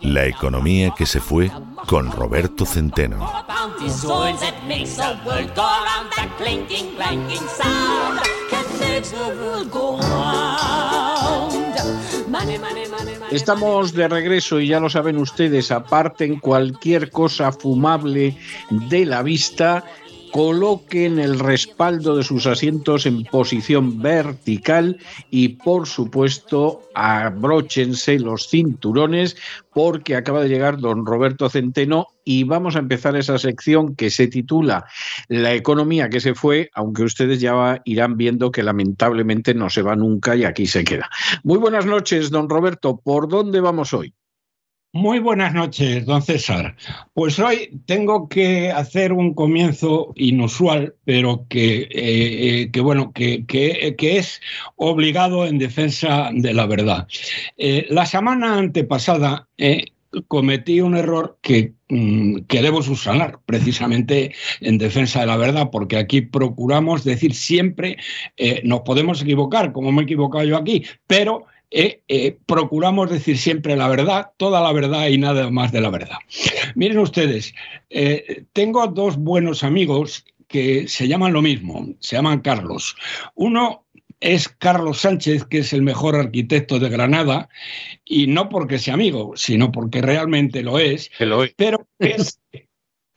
La economía que se fue con Roberto Centeno. Estamos de regreso y ya lo saben ustedes, aparten cualquier cosa fumable de la vista coloquen el respaldo de sus asientos en posición vertical y por supuesto abróchense los cinturones porque acaba de llegar don Roberto Centeno y vamos a empezar esa sección que se titula La economía que se fue, aunque ustedes ya irán viendo que lamentablemente no se va nunca y aquí se queda. Muy buenas noches, don Roberto. ¿Por dónde vamos hoy? Muy buenas noches, don César. Pues hoy tengo que hacer un comienzo inusual, pero que, eh, eh, bueno, que, que, es obligado en defensa de la verdad. Eh, la semana antepasada cometí un error que, mm, que debo subsanar, precisamente en defensa de la verdad, porque aquí procuramos decir siempre, nos podemos equivocar, como me he equivocado yo aquí, pero eh, eh, procuramos decir siempre la verdad, toda la verdad y nada más de la verdad. Miren ustedes, eh, tengo dos buenos amigos que se llaman lo mismo, se llaman Carlos. Uno es Carlos Sánchez, que es el mejor arquitecto de Granada, y no porque sea amigo, sino porque realmente lo es, pero es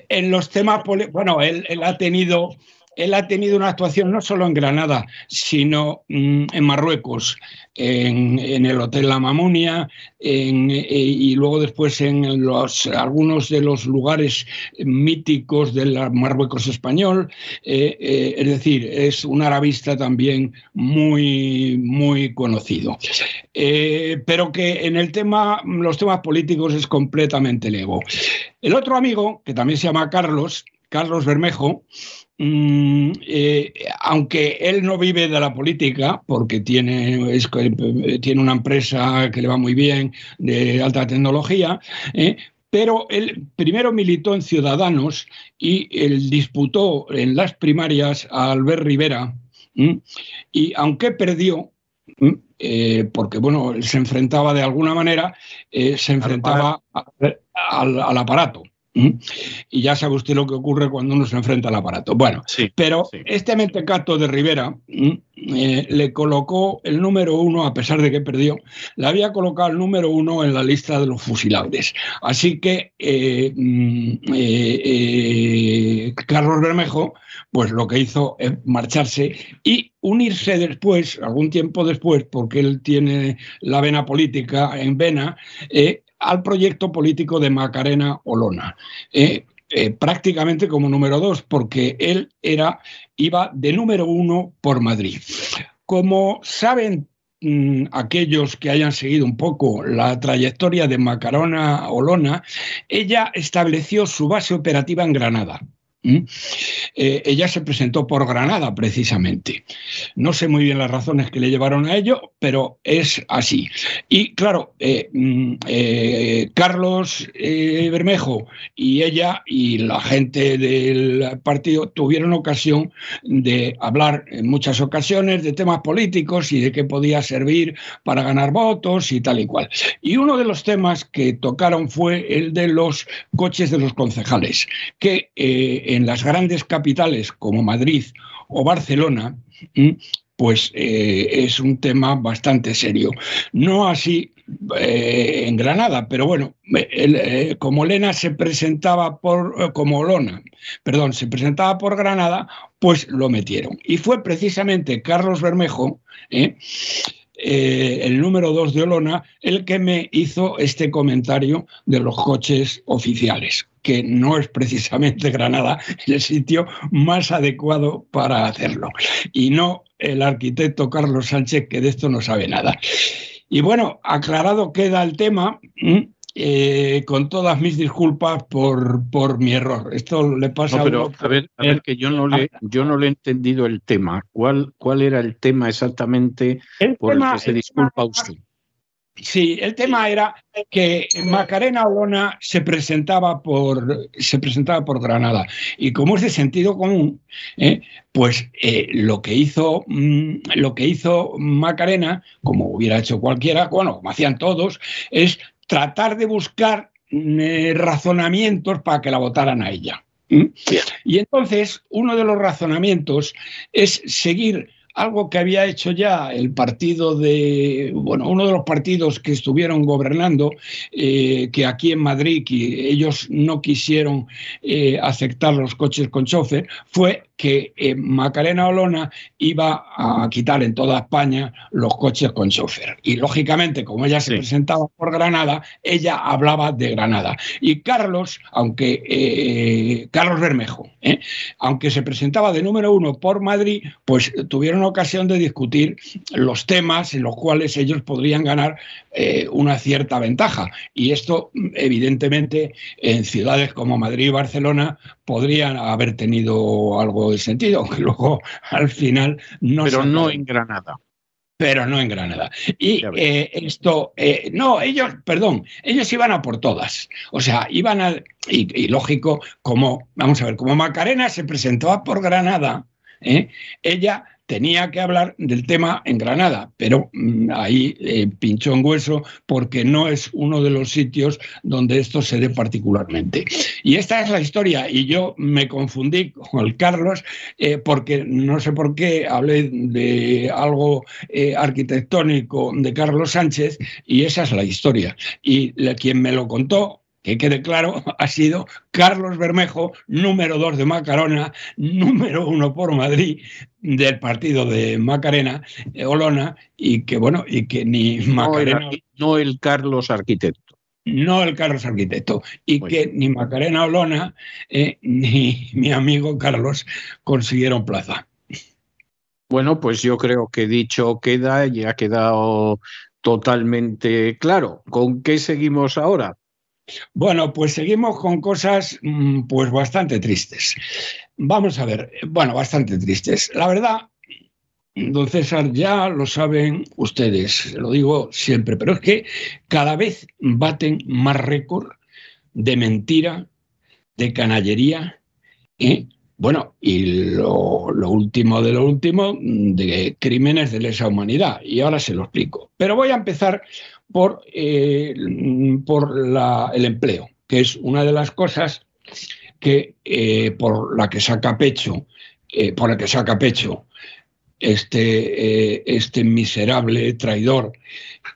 en los temas, bueno, él ha tenido él ha tenido una actuación no solo en Granada, sino mm, en Marruecos, en, el Hotel La Mamunia eh, y luego después en los, algunos de los lugares míticos del Marruecos español. Eh, eh, es decir, es un arabista también muy, muy conocido. pero que en el tema, los temas políticos es completamente lego. El otro amigo, que también se llama Carlos, Carlos Bermejo, Mm, eh, aunque él no vive de la política, porque tiene, tiene una empresa que le va muy bien de alta tecnología, eh, pero él primero militó en Ciudadanos y él disputó en las primarias a Albert Rivera, y aunque perdió, eh, porque bueno, se enfrentaba de alguna manera, se enfrentaba al aparato. Y ya sabe usted lo que ocurre cuando uno se enfrenta al aparato. Bueno, pero este mentecato de Rivera eh, le colocó el número uno, a pesar de que perdió, le había colocado el número uno en la lista de los fusilables. Así que eh, mm, eh, Carlos Bermejo, pues lo que hizo es marcharse y unirse después, algún tiempo después, porque él tiene la vena política en vena, al proyecto político de Macarena Olona. Eh, eh, prácticamente como número dos, porque él era, iba de número uno por Madrid. Como saben mm, aquellos que hayan seguido un poco la trayectoria de Macarena Olona, ella estableció su base operativa en Granada. ¿Mm? Eh, ella se presentó por Granada, precisamente. No sé muy bien las razones que le llevaron a ello, pero es así. Y claro, eh, mm, eh, Carlos Bermejo y ella y la gente del partido tuvieron ocasión de hablar en muchas ocasiones de temas políticos y de qué podía servir para ganar votos y tal y cual. Y uno de los temas que tocaron fue el de los coches de los concejales, que en las grandes capitales como Madrid o Barcelona, pues eh, es un tema bastante serio. No así eh, en Granada, pero bueno, eh, como Lena se presentaba por, como Lona, perdón, se presentaba por Granada, pues lo metieron. Y fue precisamente Carlos Bermejo, el número dos de Olona, el que me hizo este comentario de los coches oficiales que no es precisamente Granada el sitio más adecuado para hacerlo. Y no el arquitecto Carlos Sánchez, que de esto no sabe nada. Y bueno, aclarado queda el tema, eh, con todas mis disculpas por, por mi error. Esto le pasa a pero, a ver, a ver, que yo no le, yo no le he entendido el tema. ¿Cuál, cuál era el tema exactamente por el que se disculpa usted? Sí, el tema era que Macarena Olona se presentaba por, se presentaba por Granada. Y como es de sentido común, ¿eh? pues eh, lo, que hizo, mm, lo que hizo Macarena, como hubiera hecho cualquiera, bueno, como hacían todos, es tratar de buscar mm, razonamientos para que la votaran a ella. Y entonces, uno de los razonamientos es seguir algo que había hecho ya el partido de, bueno, uno de los partidos que estuvieron gobernando, eh, que aquí en Madrid que ellos no quisieron eh, aceptar los coches con chofer, fue que eh, Macarena Olona iba a quitar en toda España los coches con chofer. Y lógicamente, como ella se presentaba por Granada, ella hablaba de Granada. Y Carlos, aunque Carlos Bermejo, aunque se presentaba de número uno por Madrid, pues tuvieron ocasión de discutir los temas en los cuales ellos podrían ganar eh, una cierta ventaja. Y esto, evidentemente, en ciudades como Madrid y Barcelona podrían haber tenido algo de sentido, aunque luego al final no. Pero no en Granada pero no en Granada. Y eh, esto, eh, no, ellos, perdón, ellos iban a por todas. O sea, iban a, y, y, lógico, como, vamos a ver, como Macarena se presentó por Granada, ella tenía que hablar del tema en Granada, pero mm, ahí eh, pinchó en hueso porque no es uno de los sitios donde esto se dé particularmente. Y esta es la historia, y yo me confundí con el Carlos eh, porque no sé por qué hablé de algo eh, arquitectónico de Carlos Sánchez, y esa es la historia. Y quien me lo contó que quede claro, ha sido Carlos Bermejo, número dos de Macarona, número uno por Madrid del partido de Macarena, eh, Olona, y que bueno, y que ni Macarena. No el, Carlos arquitecto. No el Carlos arquitecto. Y que ni Macarena Olona eh, ni mi amigo Carlos consiguieron plaza. Bueno, pues yo creo que dicho queda y ha quedado totalmente claro. ¿Con qué seguimos ahora? Bueno, pues seguimos con cosas mm, pues bastante tristes. Vamos a ver, bueno, bastante tristes. La verdad, don César, ya lo saben ustedes, lo digo siempre, pero es que cada vez baten más récord de mentira, de canallería, ¿eh? Bueno, y lo, último de lo último, de crímenes de lesa humanidad. Y ahora se lo explico. Pero voy a empezar por, eh, por el empleo, que es una de las cosas que eh, por la que saca pecho, eh, por la que saca pecho este, este miserable traidor,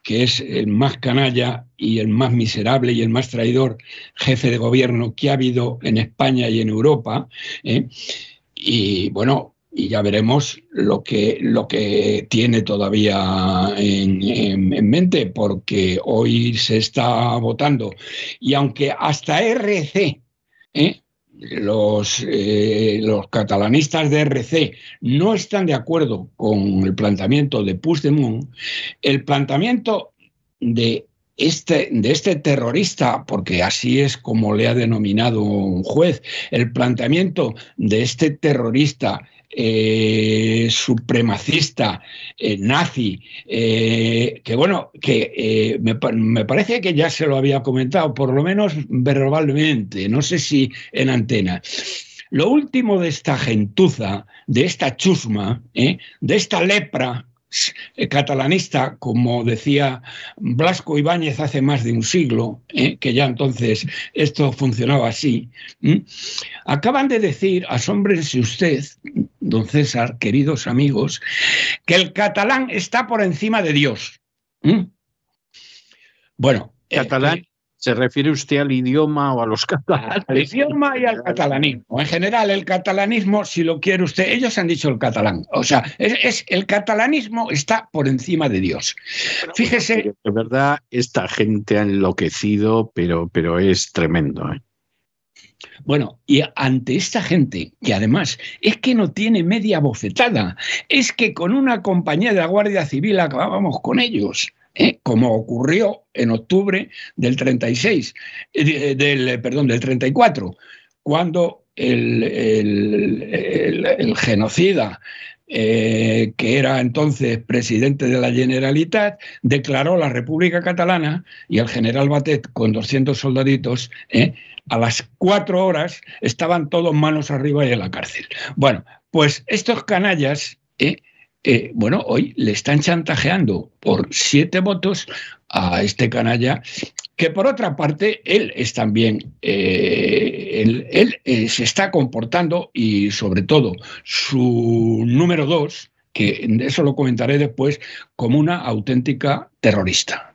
que es el más canalla y el más miserable y el más traidor jefe de gobierno que ha habido en España y en Europa. Y bueno, y ya veremos lo que, lo que tiene todavía en, mente, porque hoy se está votando. Y aunque hasta RC, ¿eh? los, eh, los catalanistas de RC no están de acuerdo con el planteamiento de Puigdemont, el planteamiento de este, de este terrorista, porque así es como le ha denominado un juez, el planteamiento de este terrorista eh, supremacista, eh, nazi, eh, que bueno, que me, me, parece que ya se lo había comentado, por lo menos verbalmente, no sé si en antena. Lo último de esta gentuza, de esta chusma, de esta lepra catalanista, como decía Blasco Ibáñez hace más de un siglo, eh, que ya entonces esto funcionaba así, acaban de decir, asómbrense usted, don César, queridos amigos, que el catalán está por encima de Dios. Bueno, catalán ¿Se refiere usted al idioma o a los catalanes? Al idioma y al catalanismo. En general, el catalanismo, si lo quiere usted, ellos han dicho el catalán. O sea, es, el catalanismo está por encima de Dios. Fíjese. De verdad, esta gente ha enloquecido, pero, pero es tremendo. ¿eh? Bueno, y ante esta gente, que además es que no tiene media bofetada, es que con una compañía de la Guardia Civil acabábamos con ellos. ¿Eh? como ocurrió en octubre del 36, eh, del, perdón, del 34, cuando el, el, genocida eh, que era entonces presidente de la Generalitat, declaró la República Catalana y el general Batet, con 200 soldaditos, a las cuatro horas estaban todos manos arriba y en la cárcel. Bueno, pues estos canallas eh, bueno, hoy le están chantajeando por siete votos a este canalla, que por otra parte, él es también, eh, él, eh, se está comportando y sobre todo su número dos, que eso lo comentaré después, como una auténtica terrorista.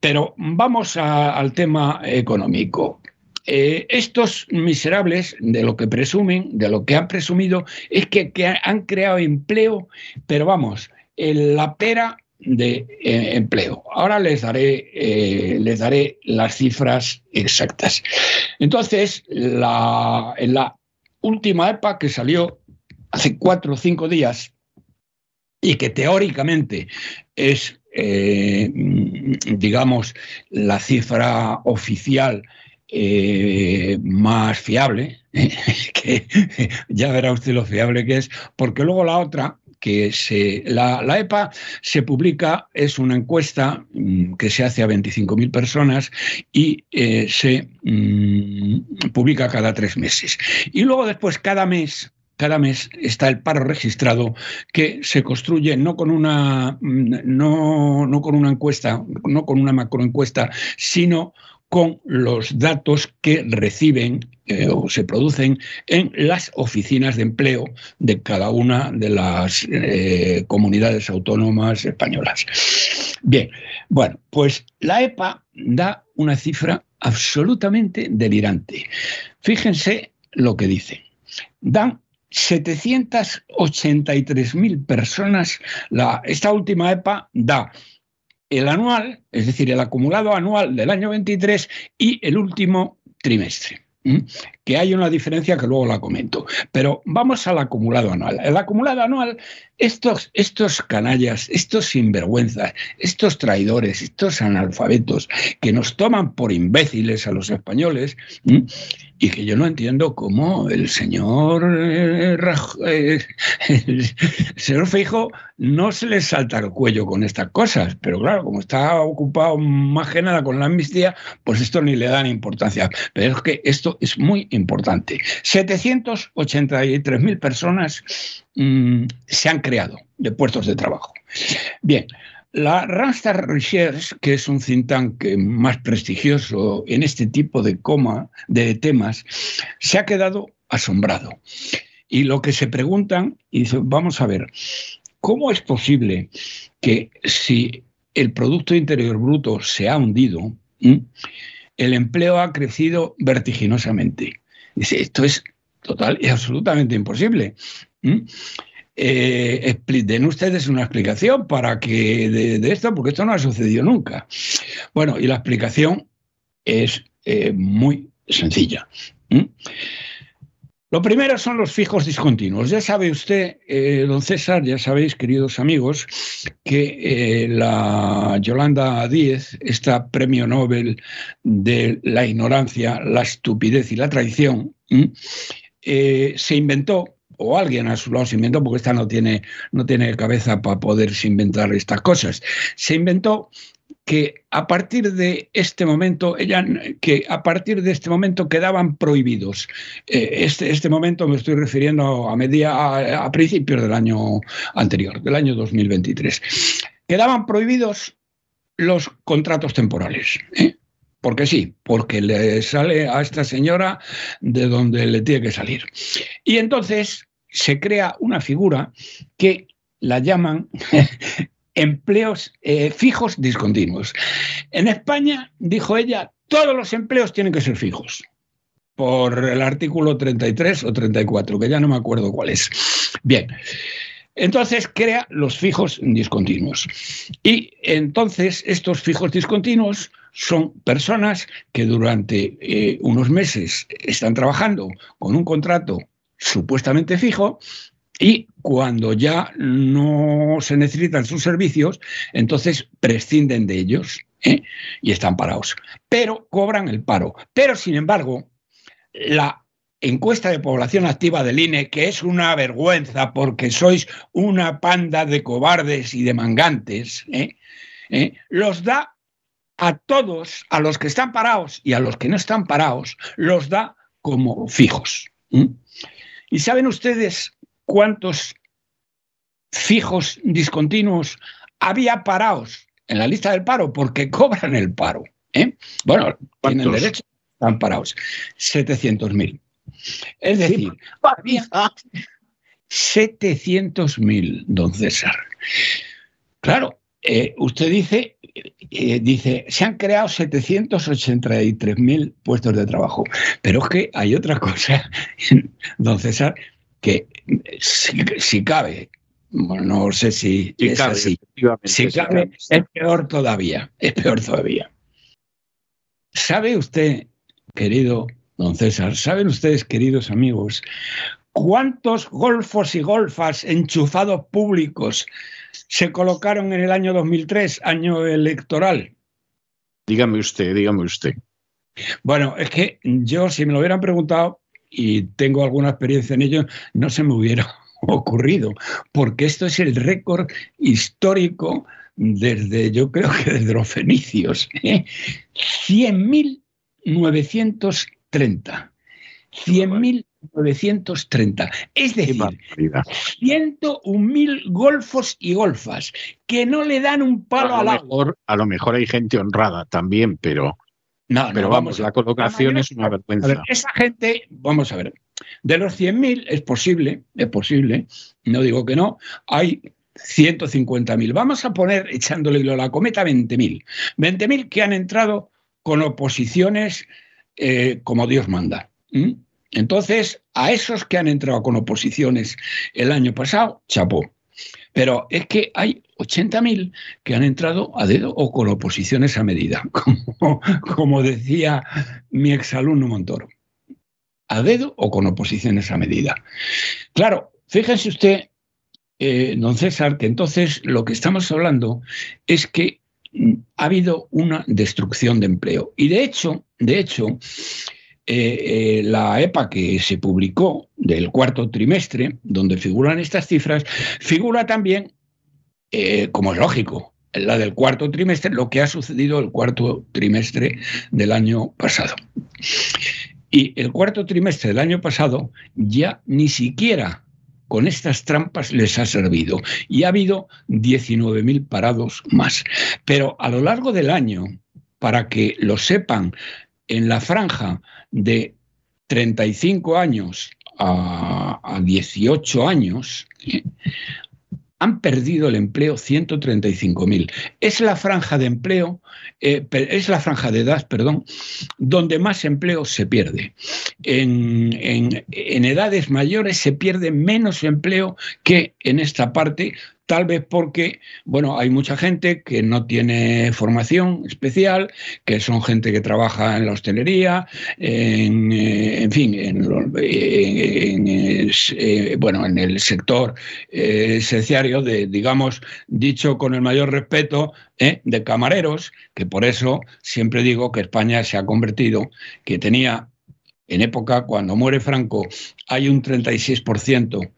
Pero vamos al tema económico. Eh, estos miserables, de lo que presumen, de lo que han presumido, es que, han creado empleo, pero vamos, la pera de eh, empleo. Ahora les daré, eh, les daré las cifras exactas. Entonces, la, en la última EPA que salió hace cuatro o cinco días y que teóricamente es, digamos, la cifra oficial eh, más fiable, que ya verá usted lo fiable que es, porque luego la otra, que se, la, EPA se publica, es una encuesta mm, que se hace a 25.000 personas y eh, se mm, publica cada tres meses. Y luego después, cada mes, cada mes está el paro registrado que se construye no con una mm, no, no con una encuesta, no con una macroencuesta, sino con los datos que reciben eh, o se producen en las oficinas de empleo de cada una de las eh, comunidades autónomas españolas. Bien, bueno, pues la EPA da una cifra absolutamente delirante. Fíjense lo que dice. Dan 783.000 personas, la, esta última EPA da el anual, es decir, el acumulado anual del año 23 y el último trimestre. Que hay una diferencia que luego la comento. Pero vamos al acumulado anual. El acumulado anual, estos, estos canallas, estos sinvergüenzas, estos traidores, estos analfabetos que nos toman por imbéciles a los españoles, y que yo no entiendo cómo el señor, eh, eh, señor Feijo no se le salta el cuello con estas cosas, pero claro, como está ocupado más que nada con la amnistía, pues esto ni le dan importancia. Pero es que esto es muy importante. 783.000 personas mm, se han creado de puestos de trabajo. Bien, la Randstad Research, que es un think tank más prestigioso en este tipo de, coma, de temas, se ha quedado asombrado. Y lo que se preguntan, y dice, vamos a ver, ¿cómo es posible que si el Producto Interior Bruto se ha hundido, el empleo ha crecido vertiginosamente? Dice, esto es total y absolutamente imposible eh, den ustedes una explicación para que de, esto, porque esto no ha sucedido nunca. Bueno, y la explicación es eh, muy sencilla. Lo primero son los fijos discontinuos. Ya sabe usted, eh, don César, ya sabéis, queridos amigos, que eh, la Yolanda Díez, esta premio Nobel de la ignorancia, la estupidez y la traición, se inventó o alguien a su lado se inventó, porque esta no tiene, no tiene cabeza para poderse inventar estas cosas. Se inventó que a partir de este momento, ella, que a partir de este momento quedaban prohibidos. Eh, este, este momento me estoy refiriendo a, media, a, principios del año anterior, del año 2023. Quedaban prohibidos los contratos temporales. ¿eh? Porque sí, porque le sale a esta señora de donde le tiene que salir. Y entonces se crea una figura que la llaman empleos eh, fijos discontinuos. En España, dijo ella, todos los empleos tienen que ser fijos, por el artículo 33 o 34, que ya no me acuerdo cuál es. Bien. Entonces crea los fijos discontinuos. Y entonces estos fijos discontinuos son personas que durante eh, unos meses están trabajando con un contrato supuestamente fijo Y cuando ya no se necesitan sus servicios, entonces prescinden de ellos ¿eh? y están parados. Pero cobran el paro. Pero, sin embargo, la encuesta de población activa del INE, que es una vergüenza porque sois una panda de cobardes y de mangantes, ¿eh? ¿Eh? los da a todos, a los que están parados y a los que no están parados, los da como fijos. ¿Y saben ustedes cuántos fijos discontinuos había parados en la lista del paro? Porque cobran el paro. ¿eh? Bueno, tienen derecho, están parados. 700.000. Es decir, había 700.000, don César. Claro, eh, usted dice, eh, dice, se han creado 783.000 puestos de trabajo, pero es que hay otra cosa, don César, que si, cabe, no sé si es así, si cabe, es peor todavía, es peor todavía. ¿Sabe usted, querido don César, saben ustedes, queridos amigos, cuántos golfos y golfas enchufados públicos se colocaron en el año 2003, año electoral? Dígame usted, dígame usted. Bueno, es que yo, si me lo hubieran preguntado, y tengo alguna experiencia en ello, no se me hubiera ocurrido, porque esto es el récord histórico desde, yo creo que desde los fenicios. ¿eh? 100.930. 100.000 930. Es decir, 101.000 golfos y golfas que no le dan un palo a al agua. A lo mejor hay gente honrada también, pero, no, pero vamos, la colocación es una vergüenza. esa gente, vamos a ver, de los 100.000 es posible, es posible, no digo que no, hay 150.000. Vamos a poner, echándole la cometa, 20.000. 20.000 que han entrado con oposiciones eh, como Dios manda. Entonces, a esos que han entrado con oposiciones el año pasado, chapó. Pero es que hay 80.000 que han entrado a dedo o con oposiciones a medida, como, decía mi exalumno Montoro. A dedo o con oposiciones a medida. Claro, fíjense usted, eh, don César, que entonces lo que estamos hablando es que mm, ha habido una destrucción de empleo. Y de hecho, de hecho, eh, eh, la EPA que se publicó del cuarto trimestre, donde figuran estas cifras, figura también, eh, como es lógico, la del cuarto trimestre, lo que ha sucedido el cuarto trimestre del año pasado. Y el cuarto trimestre del año pasado ya ni siquiera con estas trampas les ha servido y ha habido 19.000 parados más. Pero a lo largo del año, para que lo sepan en la franja de 35 años a, 18 años, ¿eh? han perdido el empleo 135.000. Es la franja de empleo, eh, es la franja de edad, perdón, donde más empleo se pierde. En, en, edades mayores se pierde menos empleo que en esta parte, tal vez porque, bueno, hay mucha gente que no tiene formación especial, que son gente que trabaja en la hostelería, en, eh, fin, en, eh, bueno, en el sector eh, de, digamos, dicho con el mayor respeto, de camareros, que por eso siempre digo que España se ha convertido, que tenía en época cuando muere Franco, hay un 36%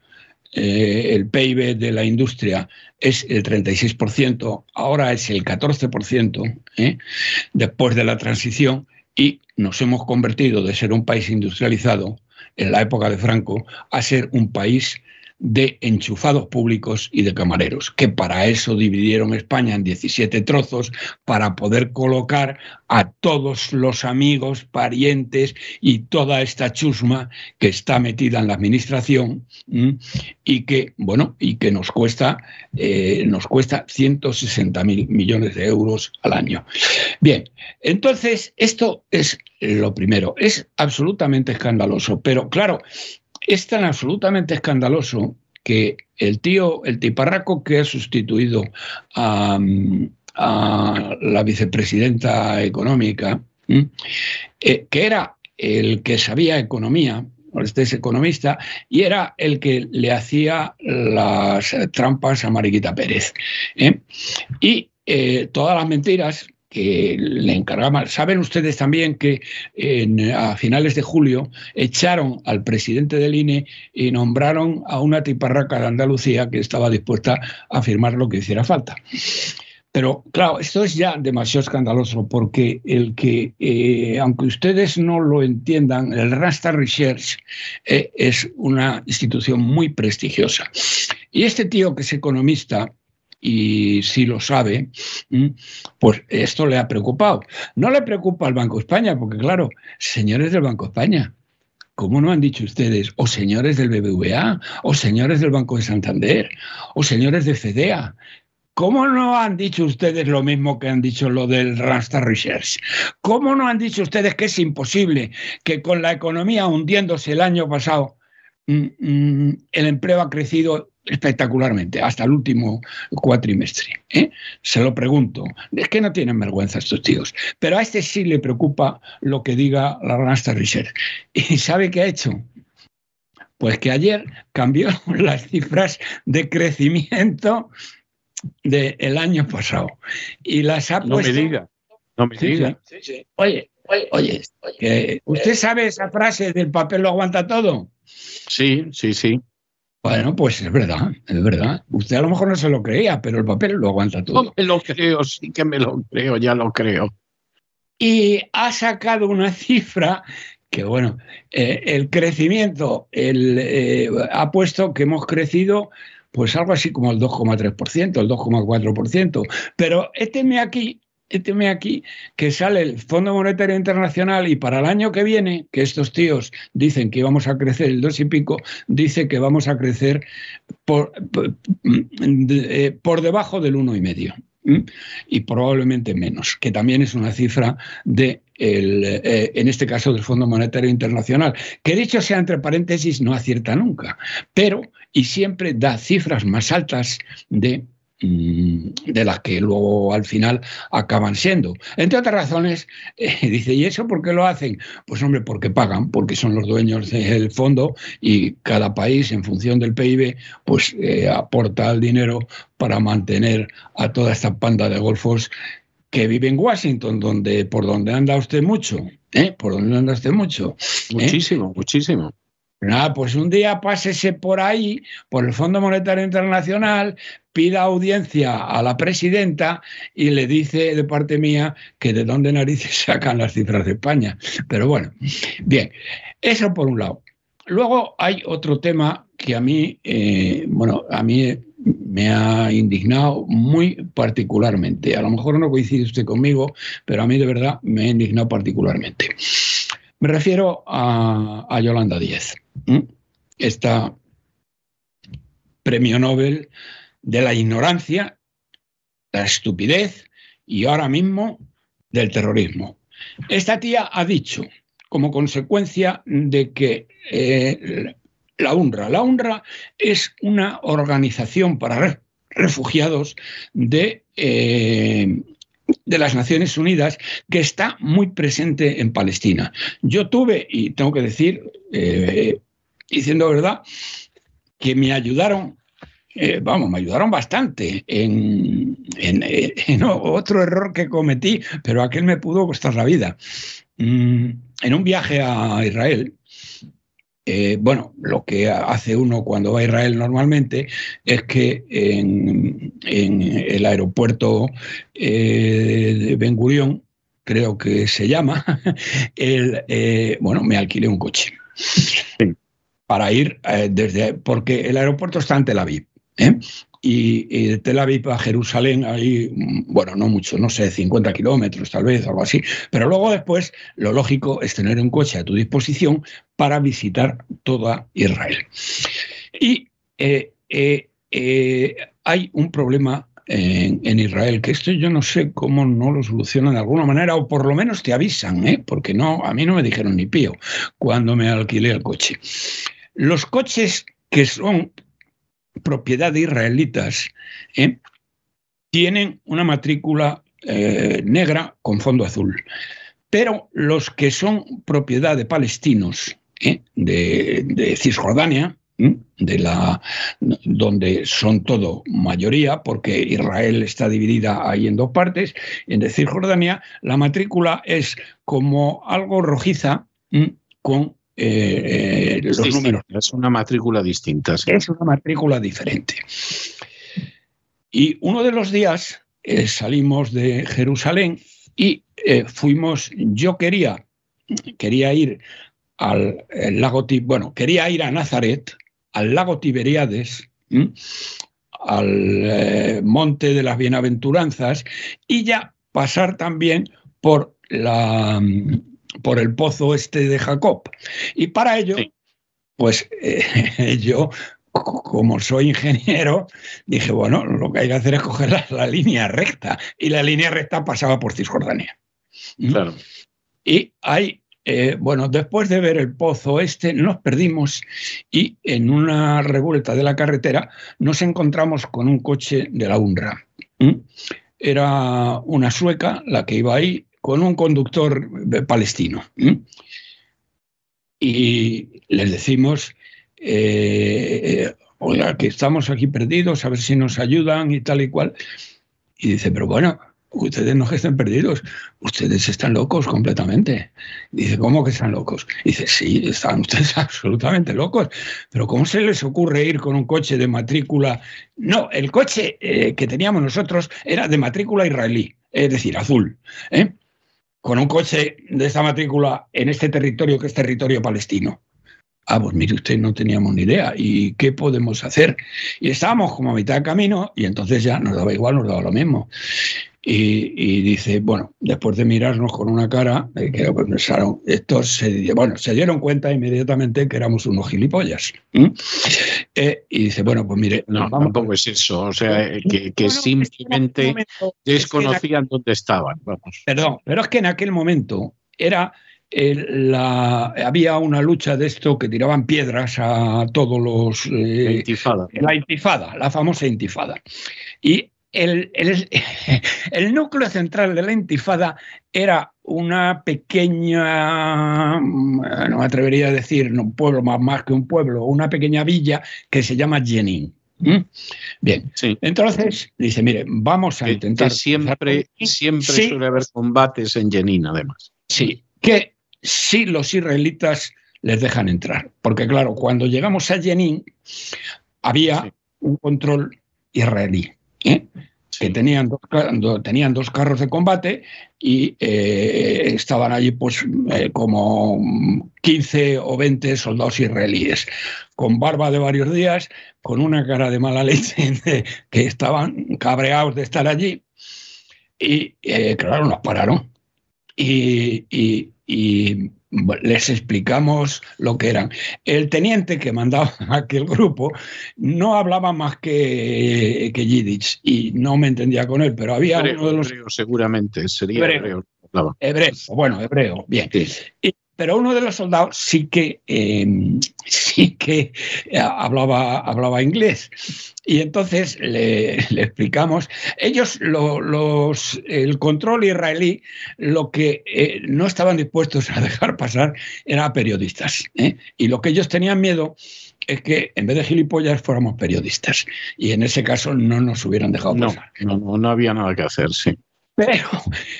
eh, el PIB de la industria es el 36%, ahora es el 14% ¿eh? después de la transición y nos hemos convertido de ser un país industrializado en la época de Franco a ser un país de enchufados públicos y de camareros, que para eso dividieron España en 17 trozos para poder colocar a todos los amigos, parientes y toda esta chusma que está metida en la administración y que, bueno, y que nos cuesta, eh, nos cuesta 160 mil millones de euros al año. Bien, entonces esto es lo primero, es absolutamente escandaloso, pero claro, es tan absolutamente escandaloso que el tío, el tiparraco que ha sustituido a, la vicepresidenta económica, eh, que era el que sabía economía, este es economista, y era el que le hacía las trampas a Mariquita Pérez. ¿eh? Y eh, todas las mentiras que le encargaban. Saben ustedes también que a finales de julio echaron al presidente del INE y nombraron a una tiparraca de Andalucía que estaba dispuesta a firmar lo que hiciera falta. Pero claro, esto es ya demasiado escandaloso porque el que, eh, aunque ustedes no lo entiendan, el Rasta Research eh, es una institución muy prestigiosa. Y este tío que es economista, y si lo sabe, pues esto le ha preocupado. No le preocupa al Banco de España, porque claro, señores del Banco de España, ¿Cómo no han dicho ustedes? O señores del BBVA, o señores del Banco de Santander, o señores de FEDEA. ¿Cómo no han dicho ustedes lo mismo que han dicho lo del Randstad Research? ¿Cómo no han dicho ustedes que es imposible que con la economía hundiéndose el año pasado mm, mm, el empleo ha crecido espectacularmente hasta el último cuatrimestre? ¿eh? Se lo pregunto. Es que no tienen vergüenza estos tíos. Pero a este sí le preocupa lo que diga la Randstad Research. ¿Y sabe qué ha hecho? Pues que ayer cambió las cifras de crecimiento del año pasado. Y las ha No me diga, no me diga. Oye, oye, oye, ¿usted sabe esa frase del papel lo aguanta todo? Sí, sí, sí. Bueno, pues es verdad, es verdad. Usted a lo mejor no se lo creía, pero el papel lo aguanta todo. No me lo creo, sí que me lo creo, ya lo creo. Y ha sacado una cifra que, bueno, eh, el crecimiento el, eh, ha puesto que hemos crecido pues algo así como el 2,3%, el 2,4%. Pero éteme aquí, éteme aquí que sale el Fondo Monetario Internacional y para el año que viene, que estos tíos dicen que íbamos a crecer el 2 y pico, dice que vamos a crecer por, por, eh, debajo del 1,5 y probablemente menos, que también es una cifra de el, eh, en este caso del Fondo Monetario Internacional, que dicho sea entre paréntesis no acierta nunca, pero y siempre da cifras más altas de de las que luego al final acaban siendo. Entre otras razones, eh, dice, ¿y eso por qué lo hacen? Pues hombre, porque pagan, porque son los dueños del fondo y cada país en función del PIB pues eh, aporta el dinero para mantener a toda esta panda de golfos que vive en Washington, donde, por donde anda usted mucho, ¿eh? Por donde anda usted mucho. Muchísimo, muchísimo. Nada, pues un día pásese por ahí, por el Fondo Monetario Internacional, pida audiencia a la presidenta y le dice de parte mía que de dónde narices sacan las cifras de España. Pero bueno, bien, eso por un lado. Luego hay otro tema que a mí, eh, bueno, a mí me ha indignado muy particularmente. A lo mejor no coincide usted conmigo, pero a mí de verdad me ha indignado particularmente. Me refiero a, Yolanda Díez, esta premio Nobel de la ignorancia, la estupidez y ahora mismo del terrorismo. Esta tía ha dicho, como consecuencia de que eh, la UNRWA. La UNRWA es una organización para refugiados de, eh, de las Naciones Unidas que está muy presente en Palestina. Yo tuve, y tengo que decir, eh, diciendo verdad, que me ayudaron eh, vamos, me ayudaron bastante en, en, otro error que cometí, pero aquel me pudo costar la vida. Mm, en un viaje a Israel, eh, bueno, lo que hace uno cuando va a Israel normalmente es que en, el aeropuerto eh, de Ben Gurion, creo que se llama, el, eh, bueno, me alquilé un coche. Para ir desde, porque el aeropuerto está en Tel Aviv y, de Tel Aviv a Jerusalén hay, bueno, no mucho, no sé, 50 kilómetros tal vez, algo así, pero luego después lo lógico es tener un coche a tu disposición para visitar toda Israel. Y eh, eh, eh, hay un problema en, Israel, que esto yo no sé cómo no lo solucionan de alguna manera, o por lo menos te avisan, porque no, a mí no me dijeron ni pío cuando me alquilé el coche. Los coches que son propiedad de israelitas, ¿eh? tienen una matrícula eh, negra con fondo azul. Pero los que son propiedad de palestinos, ¿eh? de, Cisjordania, de la, donde son todo mayoría, porque Israel está dividida ahí en dos partes, en de Cisjordania, la matrícula es como algo rojiza con eh, los números. Es una matrícula distinta. Es una matrícula diferente. Y uno de los días eh, salimos de Jerusalén y fuimos, yo quería, quería ir al lago, bueno, quería ir a Nazaret, al lago Tiberíades, al eh, monte de las bienaventuranzas y ya pasar también por la por el pozo este de Jacob. Y para ello, pues eh, yo como soy ingeniero, dije, bueno, lo que hay que hacer es coger la, la, línea recta. Y la línea recta pasaba por Cisjordania. Claro. Y hay eh, bueno, después de ver el pozo este, nos perdimos y en una revuelta de la carretera nos encontramos con un coche de la UNRWA. Era una sueca la que iba ahí con un conductor palestino. Y les decimos, eh, oiga, que estamos aquí perdidos, a ver si nos ayudan y tal y cual. Y dice, pero bueno, ustedes no estén perdidos, ustedes están locos completamente. Dice, ¿cómo que están locos? Dice, sí, están ustedes absolutamente locos, pero ¿cómo se les ocurre ir con un coche de matrícula? No, el coche eh, que teníamos nosotros era de matrícula israelí, es decir, azul. ¿eh? Con un coche de esta matrícula en este territorio que es territorio palestino. Ah, pues mire usted, no teníamos ni idea. ¿Y qué podemos hacer? Y estábamos como a mitad de camino y entonces ya nos daba igual, nos daba lo mismo. Y, dice, bueno, después de mirarnos con una cara, eh, que pensaron, estos se, bueno, se dieron cuenta inmediatamente que éramos unos gilipollas. Eh, y dice, bueno, pues mire. No, tampoco es eso, o sea, eh, que, simplemente desconocían dónde estaban. Vamos. Perdón, pero es que en aquel momento era la, había una lucha de esto que tiraban piedras a todos los... la intifada. La intifada, la famosa intifada. Y el, el, núcleo central de la intifada era una pequeña, no me atrevería a decir un pueblo más, más que un pueblo, una pequeña villa que se llama Jenin. Bien, entonces dice, mire, vamos a intentar... siempre siempre suele haber combates en Jenin, además. Sí, que sí los israelitas les dejan entrar, porque claro, cuando llegamos a Jenin había un control israelí. ¿Eh? que tenían dos, tenían dos carros de combate y eh, estaban allí pues eh, como 15 o 20 soldados israelíes, con barba de varios días, con una cara de mala leche, que estaban cabreados de estar allí. Y claro, nos pararon. y, y les explicamos lo que eran. El teniente que mandaba aquel grupo no hablaba más que, que Yiddish y no me entendía con él, pero había uno de los... Hebreo, seguramente, sería hebreo. Hebreo, bueno, hebreo, bien. Pero uno de los soldados sí que, em, sí que hablaba, hablaba inglés. Y entonces le, explicamos, ellos, los, el control israelí, lo que eh, no estaban dispuestos a dejar pasar era periodistas. ¿eh? Y lo que ellos tenían miedo es que en vez de gilipollas fuéramos periodistas. Y en ese caso no nos hubieran dejado pasar. No, no, no había nada que hacer, sí. Pero,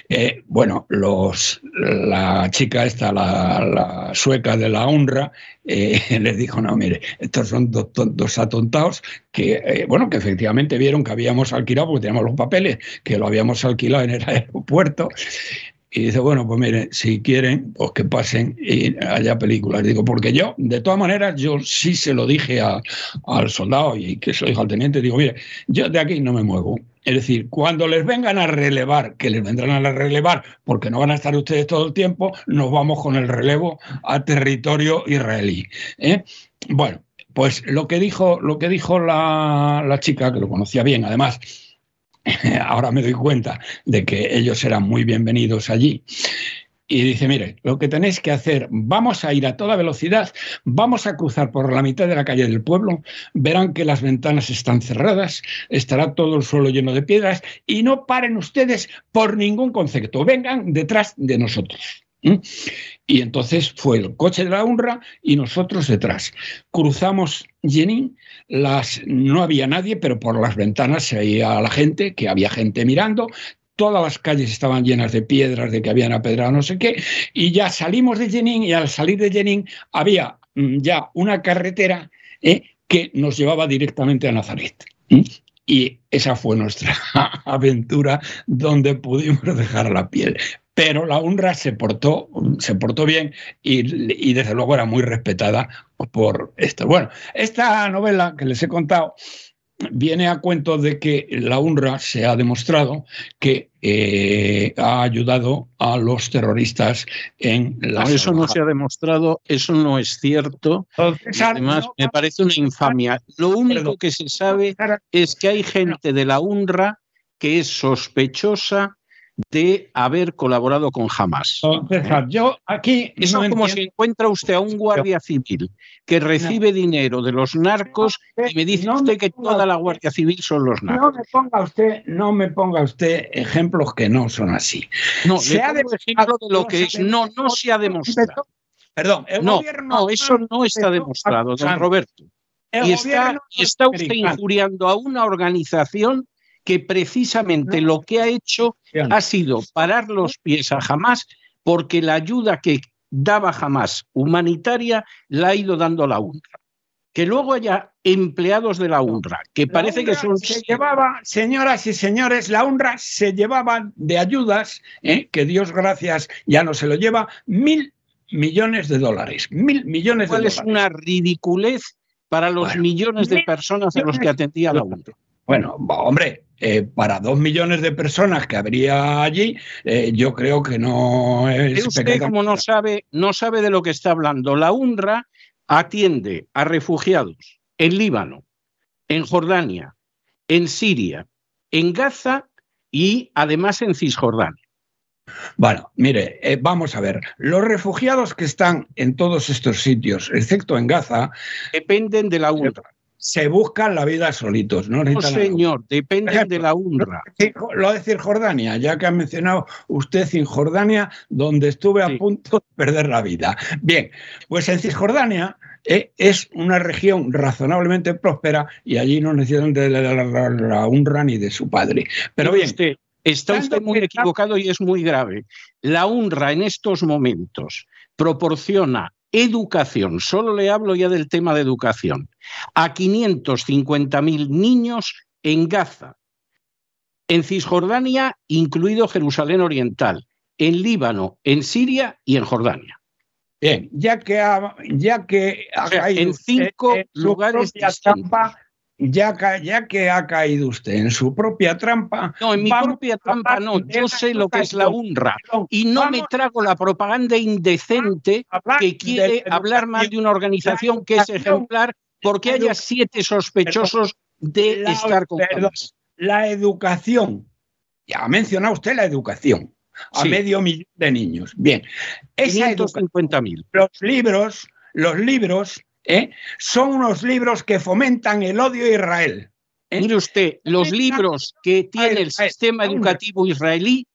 eh, bueno, los, la chica esta, la, sueca de la honra, eh, les dijo, no, mire, estos son dos, atontados que, eh, bueno, que efectivamente vieron que habíamos alquilado, porque teníamos los papeles, que lo habíamos alquilado en el aeropuerto, y dice, bueno, pues mire, si quieren, pues que pasen y haya películas. Digo, porque yo, de todas maneras, yo sí se lo dije al soldado y que lo al teniente, digo, mire, yo de aquí no me muevo. Es decir, cuando les vengan a relevar, que les vendrán a relevar porque no van a estar ustedes todo el tiempo, nos vamos con el relevo a territorio israelí. ¿eh? Bueno, pues lo que dijo, lo que dijo la, la chica, que lo conocía bien además, ahora me doy cuenta de que ellos eran muy bienvenidos allí. Y dice, mire, lo que tenéis que hacer, vamos a ir a toda velocidad, vamos a cruzar por la mitad de la calle del pueblo, verán que las ventanas están cerradas, estará todo el suelo lleno de piedras y no paren ustedes por ningún concepto, vengan detrás de nosotros. Y entonces fue el coche de la UNRWA y nosotros detrás. Cruzamos Jenin, las, no había nadie, pero por las ventanas se veía la gente, que había gente mirando, todas las calles estaban llenas de piedras, de que habían apedrado no sé qué, y ya salimos de Jenin y al salir de Jenin había mm, ya una carretera ¿eh? que nos llevaba directamente a Nazaret. Y esa fue nuestra aventura donde pudimos dejar la piel. Pero la UNRWA se portó, se portó bien y, y desde luego era muy respetada por esto. Bueno, esta novela que les he contado viene a cuento de que la UNRWA se ha demostrado que eh, ha ayudado a los terroristas en la. eso no se ha demostrado, eso no es cierto. además, me parece una infamia. Lo único que se sabe es que hay gente de la UNRWA que es sospechosa de haber colaborado con Hamas. yo aquí. Eso como si encuentra usted a un guardia civil que recibe dinero de los narcos y me dice usted que toda la Guardia Civil son los narcos. No me ponga usted, no me ponga usted ejemplos que no son así. No, se ha ejemplo de lo que es. No, no se ha demostrado. Perdón, el no, no, eso no está demostrado, don Roberto. Y está, está usted injuriando a una organización que precisamente lo que ha hecho ha sido parar los pies a Hamas porque la ayuda que daba Hamas humanitaria la ha ido dando la UNRWA. Que luego haya empleados de la UNRWA, que parece que son... Se llevaba, señoras y señores, la UNRWA se llevaba de ayudas, ¿eh? que Dios gracias ya no se lo lleva, mil millones de dólares. Mil millones de dólares. es una ridiculez para los millones de personas a los que atendía la UNRWA? Bueno, hombre, eh, para dos millones de personas que habría allí, eh, yo creo que no es. Usted, como no sabe, no sabe de lo que está hablando. La UNRWA atiende a refugiados en Líbano, en Jordania, en Siria, en Gaza y además en Cisjordania. Bueno, mire, eh, vamos a ver. Los refugiados que están en todos estos sitios, excepto en Gaza, dependen de la UNRWA se buscan la vida solitos. No, no señor, depende de la UNRWA. Lo decir Jordania, ya que ha mencionado usted Cisjordania, donde estuve a punto de perder la vida. Bien, pues en Cisjordania eh, es una región razonablemente próspera y allí no necesitan de la, la, UNRWA ni de su padre. Pero bien. Usted, está usted muy equivocado y es muy grave. La UNRWA en estos momentos proporciona educación, solo le hablo ya del tema de educación, a 550.000 niños en Gaza, en Cisjordania, incluido Jerusalén Oriental, en Líbano, en Siria y en Jordania. Bien, ya que ha, ya que en cinco lugares ya, ya, que ha caído usted en su propia trampa. No, en mi propia trampa no. Yo sé lo que es la UNRWA y no me trago la propaganda indecente que quiere hablar más de una organización que es ejemplar porque haya siete sospechosos de estar con La educación. Ya ha mencionado usted la educación a medio millón de niños. Bien, esa 550.000. Los libros, los libros ¿eh? son unos libros que fomentan el odio a Israel. ¿eh? Mire usted, los libros que tiene el sistema educativo israelí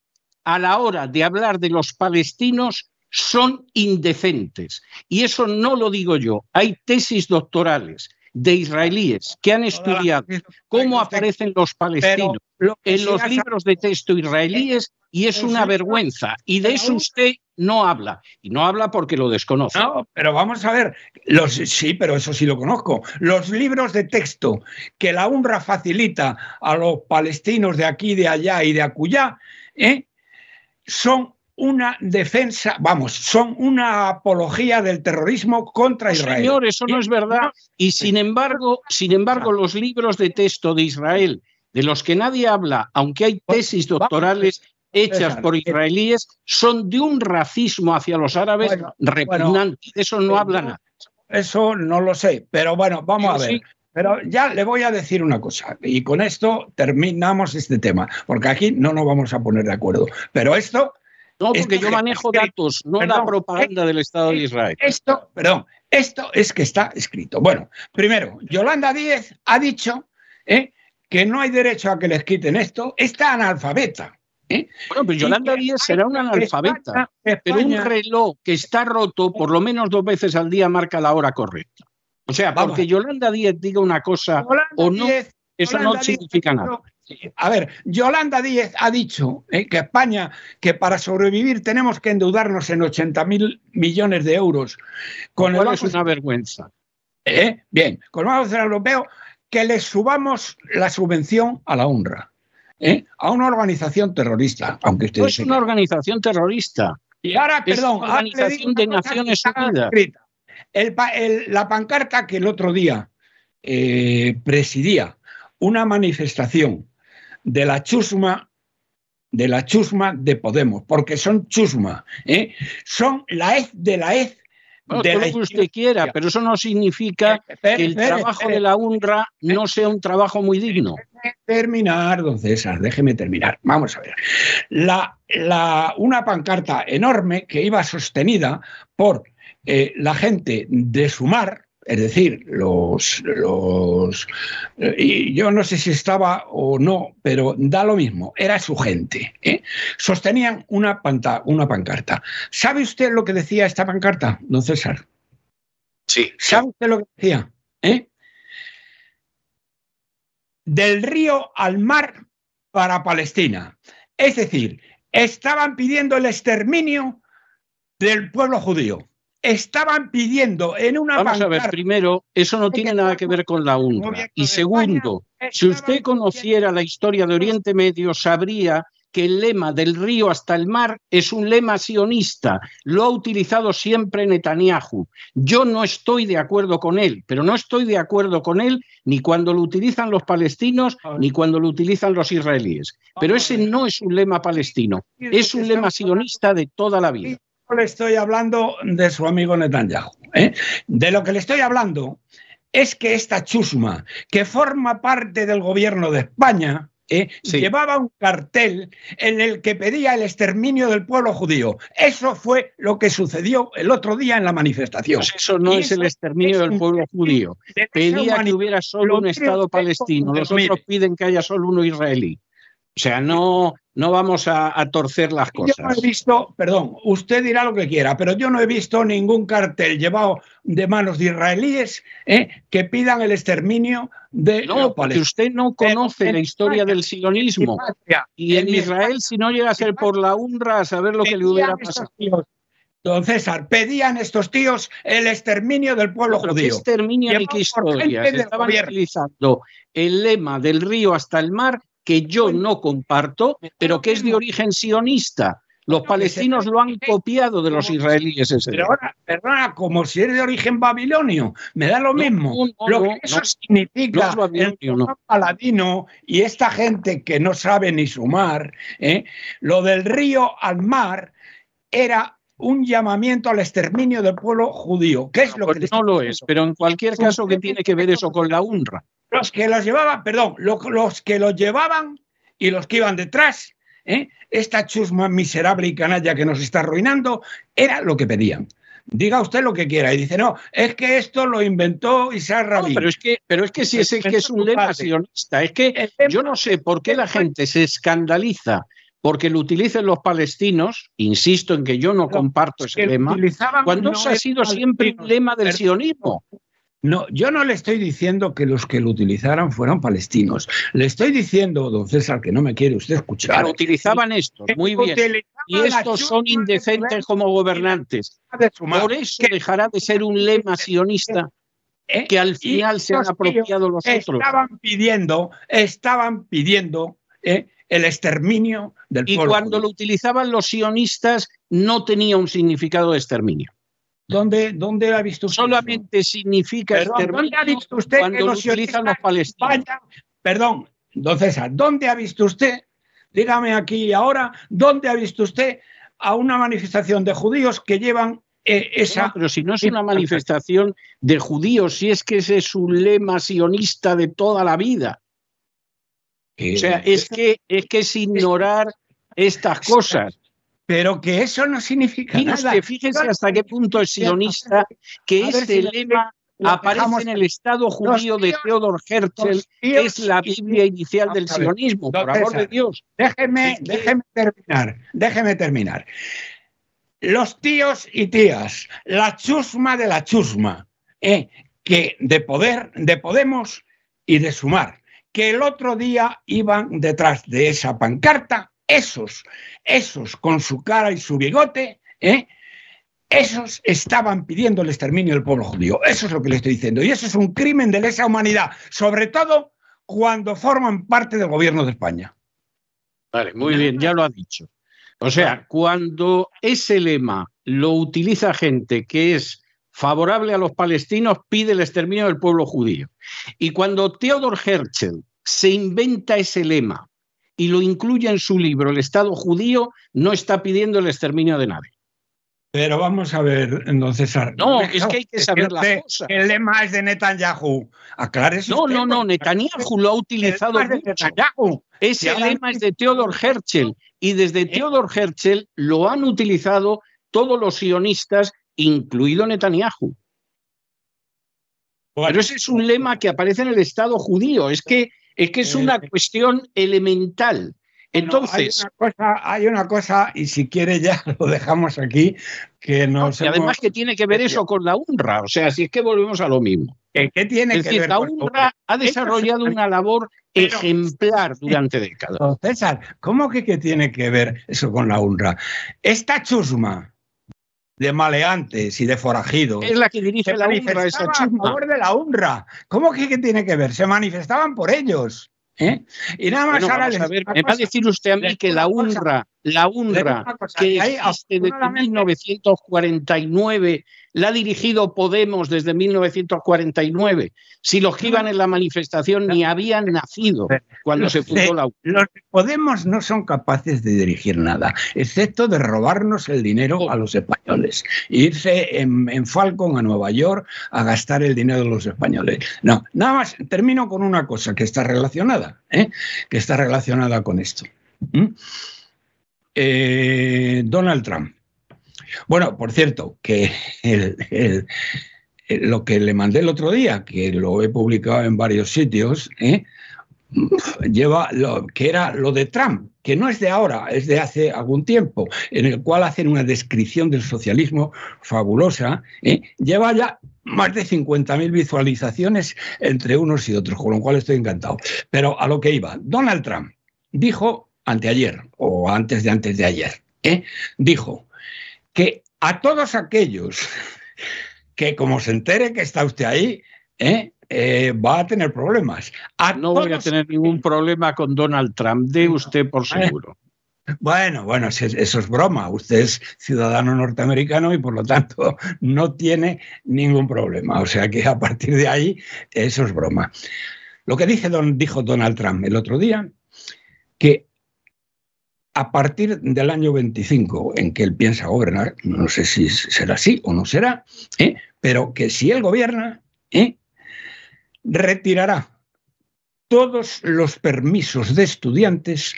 a la hora de hablar de los palestinos son indecentes. Y eso no lo digo yo. Hay tesis doctorales de israelíes que han estudiado cómo aparecen los palestinos en los libros de texto israelíes y es una vergüenza. Y de eso usted no habla. Y no habla porque lo desconoce. No, pero vamos a ver. Los, sí, pero eso sí lo conozco. Los libros de texto que la UNRWA facilita a los palestinos de aquí, de allá y de acullá, ¿eh? son una defensa, vamos, son una apología del terrorismo contra Israel. Señor, eso no es verdad. Y sin embargo, sin embargo, los libros de texto de Israel, de los que nadie habla, aunque hay tesis doctorales hechas por israelíes, son de un racismo hacia los árabes repugnante. de eso no habla nada. Eso no lo sé, pero bueno, vamos a ver. Pero ya le voy a decir una cosa, y con esto terminamos este tema, porque aquí no nos vamos a poner de acuerdo. Pero esto no, porque yo manejo datos, no la propaganda del Estado de Israel. Esto, perdón, esto es que está escrito. Bueno, primero, Yolanda Díez ha dicho ¿eh? que no hay derecho a que les quiten esto. Está analfabeta. ¿eh? Bueno, pues Yolanda Díez será una analfabeta, pero un reloj que está roto por lo menos dos veces al día marca la hora correcta. O sea, porque Yolanda Díez diga una cosa o no, eso no significa nada. A ver, Yolanda Díez ha dicho eh, que España, que para sobrevivir tenemos que endeudarnos en 80 mil millones de euros. Con el es una vergüenza. ¿Eh? Bien, con el Banco Europeo, que le subamos la subvención a la UNRWA, ¿eh? a una organización terrorista, aunque usted no es una organización terrorista. Y ahora, perdón, una organización de Naciones Unidas. la pancarta que el otro día presidía una manifestación de la chusma de la chusma de Podemos, porque son chusma, ¿eh? son la EZ de la EZ. de lo que usted quiera, pero eso no significa que el trabajo de la UNRWA no sea un trabajo muy digno. Déjeme terminar, don César, déjeme terminar. Vamos a ver. La, la, una pancarta enorme que iba sostenida por eh, la gente de Sumar, es decir, los, los y yo no sé si estaba o no, pero da lo mismo, era su gente. ¿eh? Sostenían una, una pancarta. ¿Sabe usted lo que decía esta pancarta, don César? Sí. ¿Sabe usted lo que decía? ¿Eh? Del río al mar para Palestina. Es decir, estaban pidiendo el exterminio del pueblo judío estaban pidiendo en una Vamos a ver, primero, eso no tiene nada que ver con la UNRWA. Y segundo, si usted conociera la historia de Oriente Medio, sabría que el lema del río hasta el mar es un lema sionista. Lo ha utilizado siempre Netanyahu. Yo no estoy de acuerdo con él, pero no estoy de acuerdo con él ni cuando lo utilizan los palestinos ni cuando lo utilizan los israelíes. Pero ese no es un lema palestino, es un lema sionista de toda la vida le estoy hablando de su amigo Netanyahu. ¿eh? De lo que le estoy hablando es que esta chusma, que forma parte del gobierno de España, ¿eh? llevaba un cartel en el que pedía el exterminio del pueblo judío. Eso fue lo que sucedió el otro día en la manifestación. Pues eso no es el exterminio del pueblo judío. Pedía que hubiera solo un Estado palestino. Los otros piden que haya solo uno israelí. O sea, no, no vamos a, torcer las cosas. Yo no he visto, perdón, usted dirá lo que quiera, pero yo no he visto ningún cartel llevado de manos de israelíes ¿eh? que pidan el exterminio de no, porque usted no conoce la historia del sionismo. y en, Israel, si no llega a ser por la UNRWA, a saber lo que le hubiera pasado. Don César, pedían estos tíos el exterminio del pueblo judío. ¿Qué exterminio y qué historia? estaban utilizando el lema del río hasta el mar que yo no comparto, pero que es de origen sionista. Los palestinos lo han copiado de los israelíes. Pero ahora, perdona, como si es de origen babilonio, me da lo mismo. lo que eso significa el paladino y esta gente que no sabe ni sumar, ¿eh? lo del río al mar era un llamamiento al exterminio del pueblo judío. ¿Qué es lo que no lo es, pero en cualquier caso, ¿qué tiene que ver eso con la UNRWA? Los que los llevaban, perdón, los, que los llevaban y los que iban detrás, ¿eh? esta chusma miserable y canalla que nos está arruinando, era lo que pedían. Diga usted lo que quiera. Y dice, no, es que esto lo inventó Isaac Rabin. pero es que, pero es que si es, que es un lema sionista, es que yo no sé por qué la gente se escandaliza porque lo utilicen los palestinos, insisto en que yo no comparto ese lema, cuando eso ha sido siempre un lema del sionismo. No, yo no le estoy diciendo que los que lo utilizaran fueran palestinos. Le estoy diciendo, don César, que no me quiere usted escuchar. Pero utilizaban estos, muy bien. Y estos son indecentes como gobernantes. Por eso dejará de ser un lema sionista ¿Eh? que al final se han apropiado los otros. Estaban pidiendo, estaban pidiendo ¿eh? El exterminio del pueblo. Y cuando lo utilizaban los sionistas no tenía un significado de exterminio. ¿Dónde, dónde ha visto usted? Solamente significa ¿dónde ha visto usted cuando lo utilizan los palestinos. perdón, don César, ¿dónde ha visto usted? Dígame aquí y ahora, ¿dónde ha visto usted a una manifestación de judíos que llevan eh, esa... pero si no es una manifestación de judíos, si es que ese es un lema sionista de toda la vida. O sea, es que, es que es ignorar estas cosas. Pero que eso no significa nada. Que fíjense hasta qué punto es sionista que este lema aparece en el Estado judío de Theodor Herzl, que es la Biblia inicial del sionismo, por amor de Dios. Déjeme, déjeme terminar, déjeme terminar. Los tíos y tías, la chusma de la chusma, eh, que de poder, de Podemos y de Sumar, que el otro día iban detrás de esa pancarta, esos, esos con su cara y su bigote, ¿eh? Esos estaban pidiendo el exterminio del pueblo judío. Eso es lo que le estoy diciendo. Y eso es un crimen de lesa humanidad, sobre todo cuando forman parte del gobierno de España. Vale, muy bien, ya lo ha dicho. O sea, cuando ese lema lo utiliza gente que es favorable a los palestinos, pide el exterminio del pueblo judío. Y cuando Theodor Herzl se inventa ese lema y lo incluye en su libro, El Estado judío, no está pidiendo el exterminio de nadie. Pero vamos a ver, don César. No, es que hay que saber la cosa. El lema es de Netanyahu. Aclare No, no, no, Netanyahu lo ha utilizado mucho. Ese lema es de Theodor Herzl y desde ¿Eh? Theodor Herzl lo han utilizado todos los sionistas, incluido Netanyahu. Pero ese es un lema que aparece en el Estado judío. Es que es, que es una eh, cuestión elemental. Entonces. hay, una cosa, y si quiere ya lo dejamos aquí, que nos. Y además que tiene que ver eso con la UNRWA, o sea, si es que volvemos a lo mismo. ¿Qué, tiene es que decir, ver la UNRWA ha desarrollado una labor ejemplar durante décadas. César, ¿cómo que qué tiene que ver eso con la UNRWA? Esta chusma de maleantes y de forajidos. Es la que dirige la UNRWA, esa chusma. A favor de la UNRWA. ¿Cómo que qué tiene que ver? Se manifestaban por ellos. ¿Eh? Y nada más ahora me va a decir usted a mí que la UNRWA, la UNRWA que existe desde 1949 la ha dirigido Podemos desde 1949. Si los que iban en la manifestación ni habían nacido cuando se fundó la Los Podemos no son capaces de dirigir nada, excepto de robarnos el dinero a los españoles. irse en, en Falcon a Nueva York a gastar el dinero de los españoles. No, nada más termino con una cosa que está relacionada, ¿eh? que está relacionada con esto. ¿Mm? Eh, Donald Trump. Bueno, por cierto, que lo que le mandé el otro día, que lo he publicado en varios sitios, ¿eh? lleva lo que era lo de Trump, que no es de ahora, es de hace algún tiempo, en el cual hacen una descripción del socialismo fabulosa, ¿eh? lleva ya más de 50.000 visualizaciones entre unos y otros, con lo cual estoy encantado. Pero a lo que iba, Donald Trump dijo anteayer o antes de antes de ayer, ¿eh? dijo que a todos aquellos que como se entere que está usted ahí, ¿eh? Eh, va a tener problemas. no voy a tener ningún problema con Donald Trump, de usted por seguro. Bueno, bueno, eso es broma. Usted es ciudadano norteamericano y por lo tanto no tiene ningún problema. O sea que a partir de ahí, eso es broma. Lo que dijo Donald Trump el otro día, que a partir del año 25 en que él piensa gobernar, no sé si será así o no será, ¿eh? pero que si él gobierna, ¿eh? retirará todos los permisos de estudiantes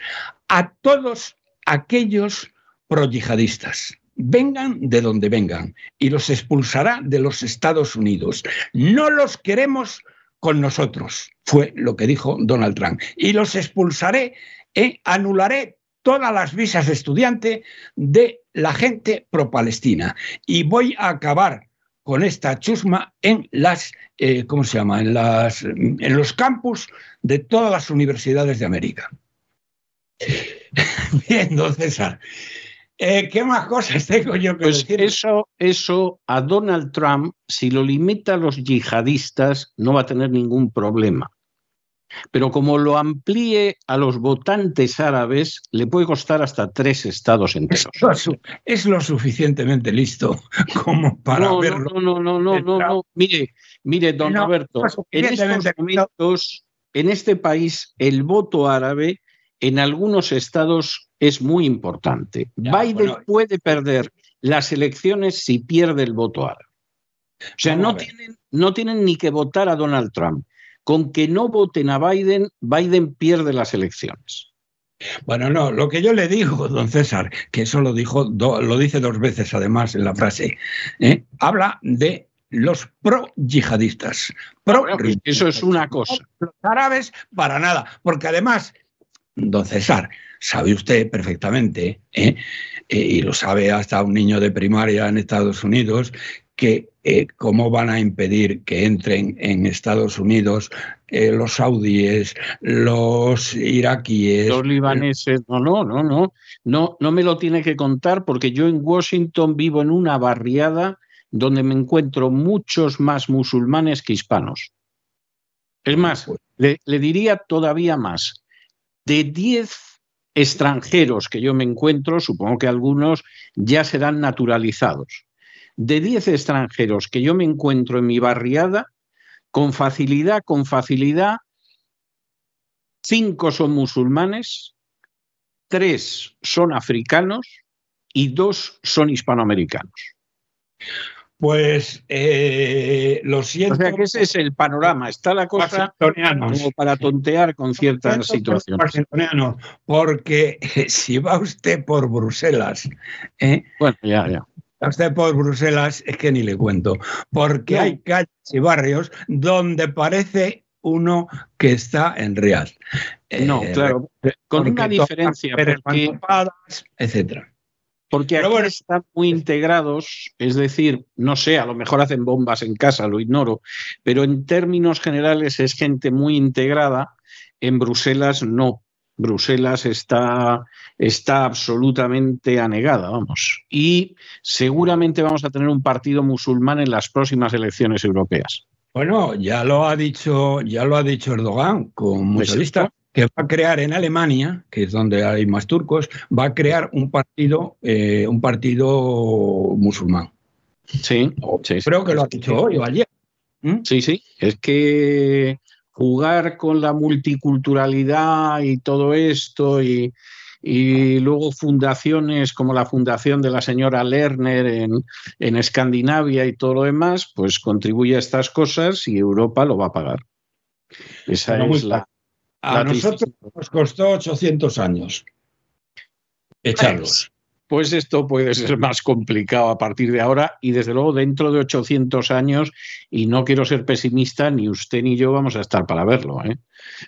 a todos aquellos proyihadistas vengan de donde vengan, y los expulsará de los Estados Unidos. No los queremos con nosotros, fue lo que dijo Donald Trump. Y los expulsaré, e anularé todas las visas de estudiante de la gente pro-palestina. Y voy a acabar con esta chusma en las, eh, ¿cómo se llama? En, las, en los campus de todas las universidades de América. Bien, don César. Eh, ¿Qué más cosas tengo yo que pues decir? Eso, eso a Donald Trump, si lo limita a los yihadistas, no va a tener ningún problema. Pero como lo amplíe a los votantes árabes, le puede costar hasta tres estados enteros. Es lo, suficientemente listo como para no, verlo. No, no, no, no, no, no. Mire, mire, don Roberto, en estos momentos, en este país, el voto árabe en algunos estados es muy importante. Biden puede perder las elecciones si pierde el voto árabe. O sea, no tienen, no tienen ni que votar a Donald Trump con que no voten a Biden, Biden pierde las elecciones. Bueno, no, lo que yo le digo, don César, que eso lo, dijo, lo dice dos veces además en la frase, ¿eh? habla de los pro-yihadistas. Pro eso es una cosa. Los árabes, para nada. Porque además, don César, sabe usted perfectamente, ¿eh? Eh, y lo sabe hasta un niño de primaria en Estados Unidos, que eh, cómo van a impedir que entren en Estados Unidos eh, los saudíes, los iraquíes. Los libaneses, no, no, no, no, no, no me lo tiene que contar porque yo en Washington vivo en una barriada donde me encuentro muchos más musulmanes que hispanos. Es más, pues le, le diría todavía más. De 10 extranjeros que yo me encuentro, supongo que algunos ya serán naturalizados de 10 extranjeros que yo me encuentro en mi barriada, con facilidad, con facilidad, cinco son musulmanes, tres son africanos y dos son hispanoamericanos. Pues eh, lo siento. O sea que ese es el panorama. Está la cosa como para tontear con ciertas situaciones. Porque si va usted por Bruselas. ¿eh? Bueno, ya, ya usted por Bruselas es que ni le cuento, porque hay calles y barrios donde parece uno que está en real. No, eh, claro, con una diferencia. Porque, etcétera. Porque aquí están muy integrados, es decir, no sé, a lo mejor hacen bombas en casa, lo ignoro, pero en términos generales es gente muy integrada. En Bruselas no. Bruselas está, está absolutamente anegada, vamos. Y seguramente vamos a tener un partido musulmán en las próximas elecciones europeas. Bueno, ya lo ha dicho, ya lo ha dicho Erdogan con mucha lista, que va a crear en Alemania, que es donde hay más turcos, va a crear un partido, eh, un partido musulmán. Sí, creo que lo ha dicho hoy o ayer. ¿Mm? Sí, sí, es que jugar con la multiculturalidad y todo esto y, luego fundaciones como la fundación de la señora Lerner en, en, Escandinavia y todo lo demás, pues contribuye a estas cosas y Europa lo va a pagar. Esa es la, A nosotros nos costó 800 años echarlos pues esto puede ser más complicado a partir de ahora y desde luego dentro de 800 años, y no quiero ser pesimista, ni usted ni yo vamos a estar para verlo. ¿eh?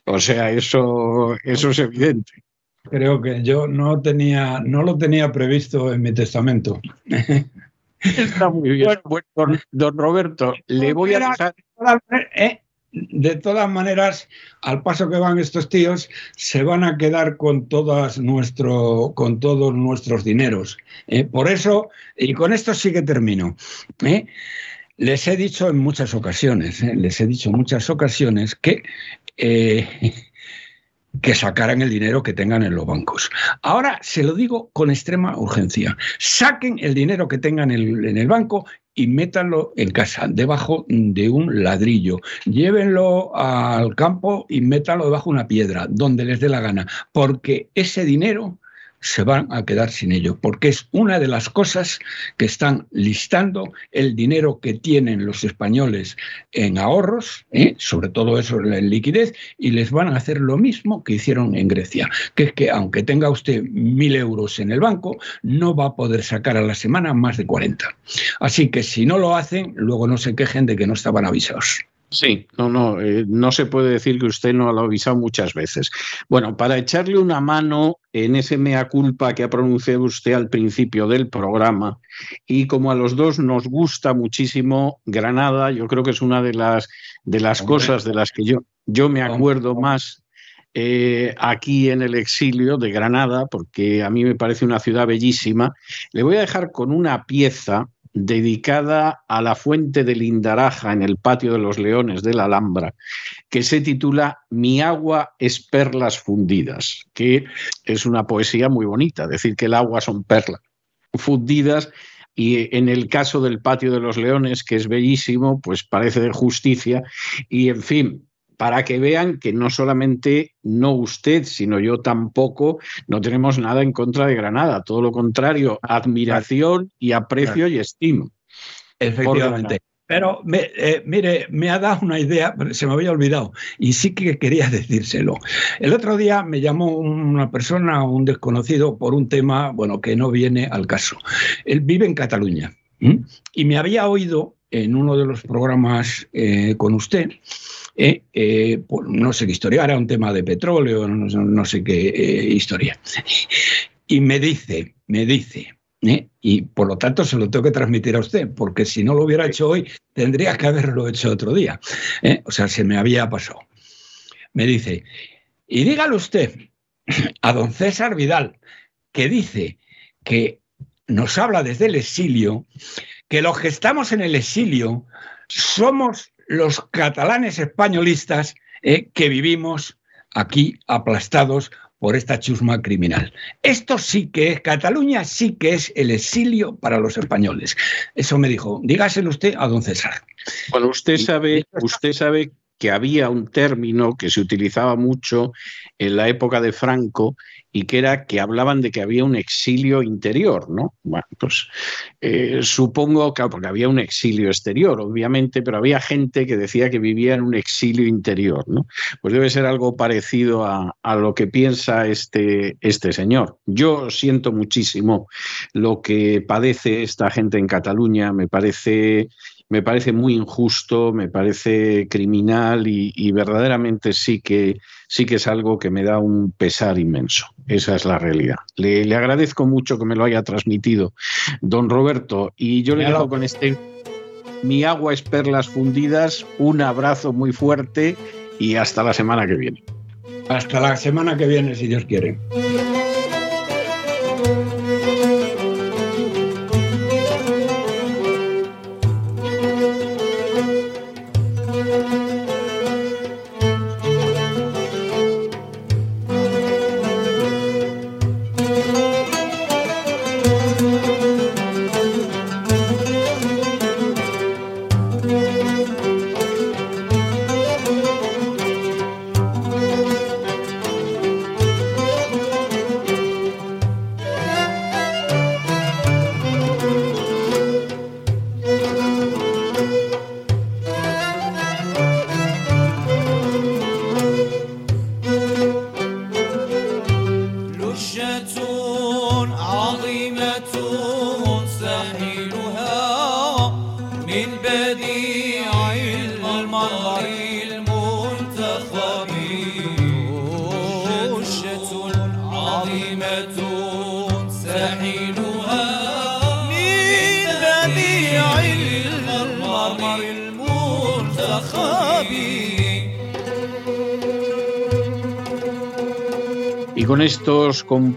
O sea, eso, eso es evidente. Creo que yo no, tenía, no lo tenía previsto en mi testamento. Está muy bien. Bueno, don, Roberto, le voy a dejar... ¿eh? De todas maneras, al paso que van estos tíos, se van a quedar con, todas nuestro, con todos nuestros dineros. ¿eh? por eso, y con esto sí que termino. ¿eh? Les he dicho en muchas ocasiones, ¿eh? les he dicho en muchas ocasiones que que sacaran el dinero que tengan en los bancos. Ahora se lo digo con extrema urgencia. Saquen el dinero que tengan en el, banco y métanlo en casa, debajo de un ladrillo. Llévenlo al campo y métanlo debajo de una piedra, donde les dé la gana, porque ese dinero se van a quedar sin ello, porque es una de las cosas que están listando el dinero que tienen los españoles en ahorros, ¿eh? sobre todo eso en liquidez, y les van a hacer lo mismo que hicieron en Grecia, que es que aunque tenga usted mil euros en el banco, no va a poder sacar a la semana más de 40. Así que si no lo hacen, luego no se quejen de que no estaban avisados. Sí, no, no, eh, no se puede decir que usted no lo ha avisado muchas veces. Bueno, para echarle una mano en ese mea culpa que ha pronunciado usted al principio del programa, y como a los dos nos gusta muchísimo Granada, yo creo que es una de las, de las cosas de las que yo, yo me acuerdo más eh, aquí en el exilio de Granada, porque a mí me parece una ciudad bellísima, le voy a dejar con una pieza dedicada a la fuente del Indaraja en el patio de los leones de la Alhambra, que se titula Mi agua es perlas fundidas, que es una poesía muy bonita, decir que el agua son perlas fundidas y en el caso del patio de los leones, que es bellísimo, pues parece de justicia y en fin, para que vean que no solamente no usted, sino yo tampoco, no tenemos nada en contra de Granada, todo lo contrario, admiración y aprecio y estima. Efectivamente. Pero eh, mire, me ha dado una idea, se me había olvidado, y sí que quería decírselo. El otro día me llamó una persona, un desconocido, por un tema, bueno, que no viene al caso. Él vive en Cataluña y me había oído en uno de los programas eh, con usted, eh, eh, no sé qué historia, era un tema de petróleo, no, sé qué historia. Y me dice, me dice, y por lo tanto se lo tengo que transmitir a usted, porque si no lo hubiera hecho hoy, tendría que haberlo hecho otro día. O sea, se me había pasado. Me dice, y dígale usted a don César Vidal, que dice que nos habla desde el exilio, que los que estamos en el exilio somos los catalanes españolistas eh, que vivimos aquí aplastados por esta chusma criminal. Esto sí que es, Cataluña sí que es el exilio para los españoles. Eso me dijo, dígaselo usted a don César. Bueno, usted sabe, usted sabe que había un término que se utilizaba mucho en la época de Franco y que era que hablaban de que había un exilio interior, ¿no? Bueno, pues eh, supongo que, porque había un exilio exterior, obviamente, pero había gente que decía que vivía en un exilio interior, ¿no? Pues debe ser algo parecido a, a lo que piensa este, este señor. Yo siento muchísimo lo que padece esta gente en Cataluña, me parece me parece muy injusto, me parece criminal y, verdaderamente sí que, sí que es algo que me da un pesar inmenso. Esa es la realidad. Le, agradezco mucho que me lo haya transmitido, don Roberto, y yo le dejo con este mi agua es perlas fundidas, un abrazo muy fuerte y hasta la semana que viene. Hasta la semana que viene, si Dios quiere.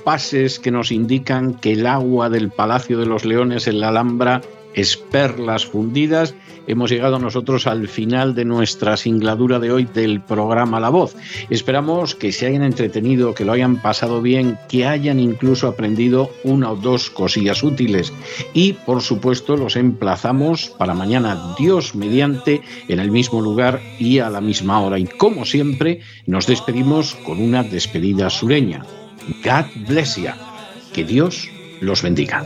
Compases que nos indican que el agua del Palacio de los Leones en la Alhambra es perlas fundidas, hemos llegado nosotros al final de nuestra singladura de hoy del programa La Voz. Esperamos que se hayan entretenido, que lo hayan pasado bien, que hayan incluso aprendido una o dos cosillas útiles. Y, por supuesto, los emplazamos para mañana, Dios mediante, en el mismo lugar y a la misma hora. Y, como siempre, nos despedimos con una despedida sureña. God bless you. Que Dios los bendiga.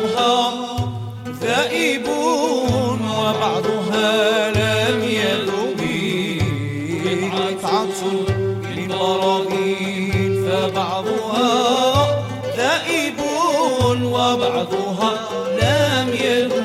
وبعضها لم يربي